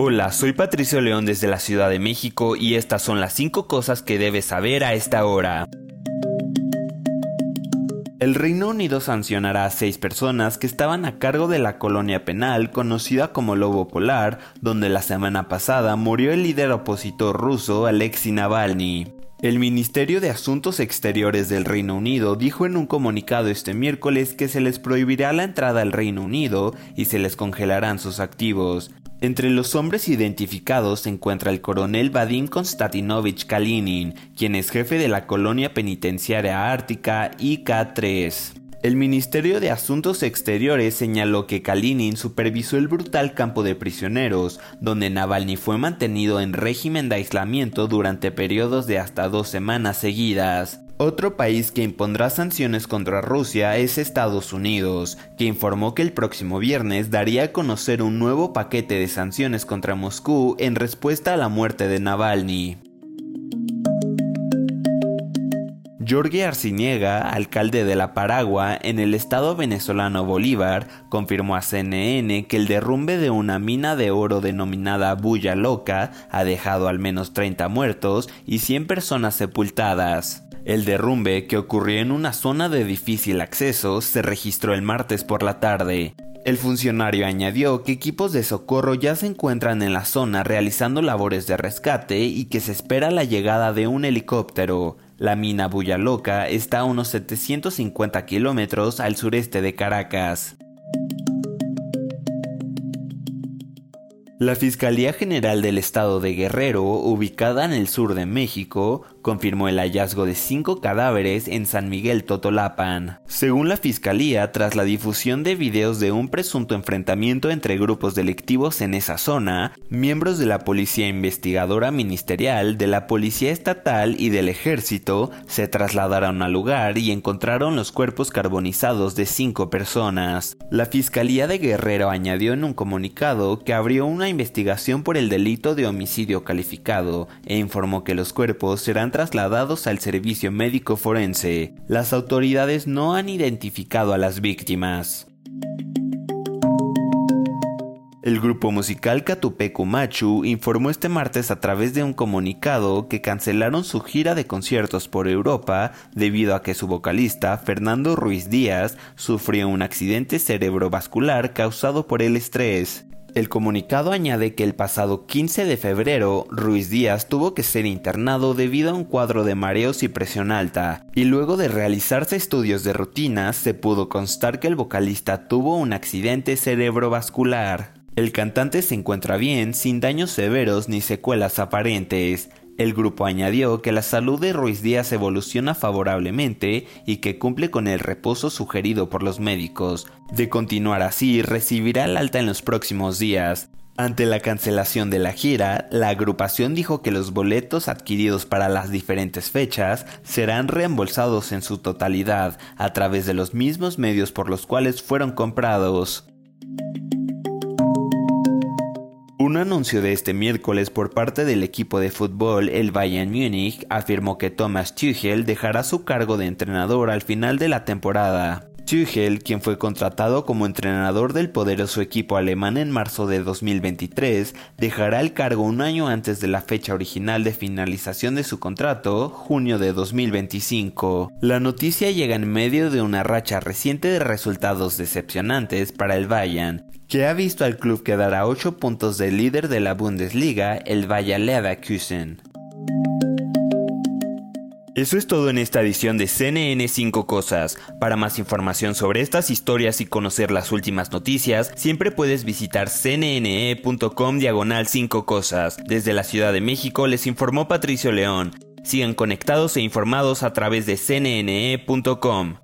Hola, soy Patricio León desde la Ciudad de México y estas son las 5 cosas que debes saber a esta hora. El Reino Unido sancionará a seis personas que estaban a cargo de la colonia penal conocida como Lobo Polar, donde la semana pasada murió el líder opositor ruso Alexei Navalny. El Ministerio de Asuntos Exteriores del Reino Unido dijo en un comunicado este miércoles que se les prohibirá la entrada al Reino Unido y se les congelarán sus activos. Entre los hombres identificados se encuentra el coronel Vadim Konstantinovich Kalinin, quien es jefe de la colonia penitenciaria ártica IK-3. El Ministerio de Asuntos Exteriores señaló que Kalinin supervisó el brutal campo de prisioneros, donde Navalny fue mantenido en régimen de aislamiento durante periodos de hasta dos semanas seguidas. Otro país que impondrá sanciones contra Rusia es Estados Unidos, que informó que el próximo viernes daría a conocer un nuevo paquete de sanciones contra Moscú en respuesta a la muerte de Navalny. Jorge Arciniega, alcalde de La Paragua, en el estado venezolano Bolívar, confirmó a CNN que el derrumbe de una mina de oro denominada Bulla Loca ha dejado al menos 30 muertos y 100 personas sepultadas. El derrumbe, que ocurrió en una zona de difícil acceso, se registró el martes por la tarde. El funcionario añadió que equipos de socorro ya se encuentran en la zona realizando labores de rescate y que se espera la llegada de un helicóptero. La mina Bulla Loca está a unos 750 kilómetros al sureste de Caracas. La Fiscalía General del Estado de Guerrero, ubicada en el sur de México, confirmó el hallazgo de cinco cadáveres en San Miguel Totolapan. Según la Fiscalía, tras la difusión de videos de un presunto enfrentamiento entre grupos delictivos en esa zona, miembros de la Policía Investigadora Ministerial, de la Policía Estatal y del Ejército se trasladaron al lugar y encontraron los cuerpos carbonizados de cinco personas. La Fiscalía de Guerrero añadió en un comunicado que abrió investigación por el delito de homicidio calificado e informó que los cuerpos serán trasladados al servicio médico forense. Las autoridades no han identificado a las víctimas. El grupo musical Catupecu Machu informó este martes a través de un comunicado que cancelaron su gira de conciertos por Europa debido a que su vocalista, Fernando Ruiz Díaz, sufrió un accidente cerebrovascular causado por el estrés. El comunicado añade que el pasado 15 de febrero, Ruiz Díaz tuvo que ser internado debido a un cuadro de mareos y presión alta, y luego de realizarse estudios de rutina se pudo constar que el vocalista tuvo un accidente cerebrovascular. El cantante se encuentra bien, sin daños severos ni secuelas aparentes. El grupo añadió que la salud de Ruiz Díaz evoluciona favorablemente y que cumple con el reposo sugerido por los médicos. De continuar así, recibirá el alta en los próximos días. Ante la cancelación de la gira, la agrupación dijo que los boletos adquiridos para las diferentes fechas serán reembolsados en su totalidad a través de los mismos medios por los cuales fueron comprados. Un anuncio de este miércoles por parte del equipo de fútbol, el Bayern Múnich, afirmó que Thomas Tuchel dejará su cargo de entrenador al final de la temporada. Tuchel, quien fue contratado como entrenador del poderoso equipo alemán en marzo de 2023, dejará el cargo un año antes de la fecha original de finalización de su contrato, junio de 2025. La noticia llega en medio de una racha reciente de resultados decepcionantes para el Bayern, que ha visto al club quedar a 8 puntos del líder de la Bundesliga, el Bayer Leverkusen. Eso es todo en esta edición de CNN 5 Cosas. Para más información sobre estas historias y conocer las últimas noticias, siempre puedes visitar cnne.com diagonal 5 Cosas. Desde la Ciudad de México les informó Patricio León. Sigan conectados e informados a través de cnne.com.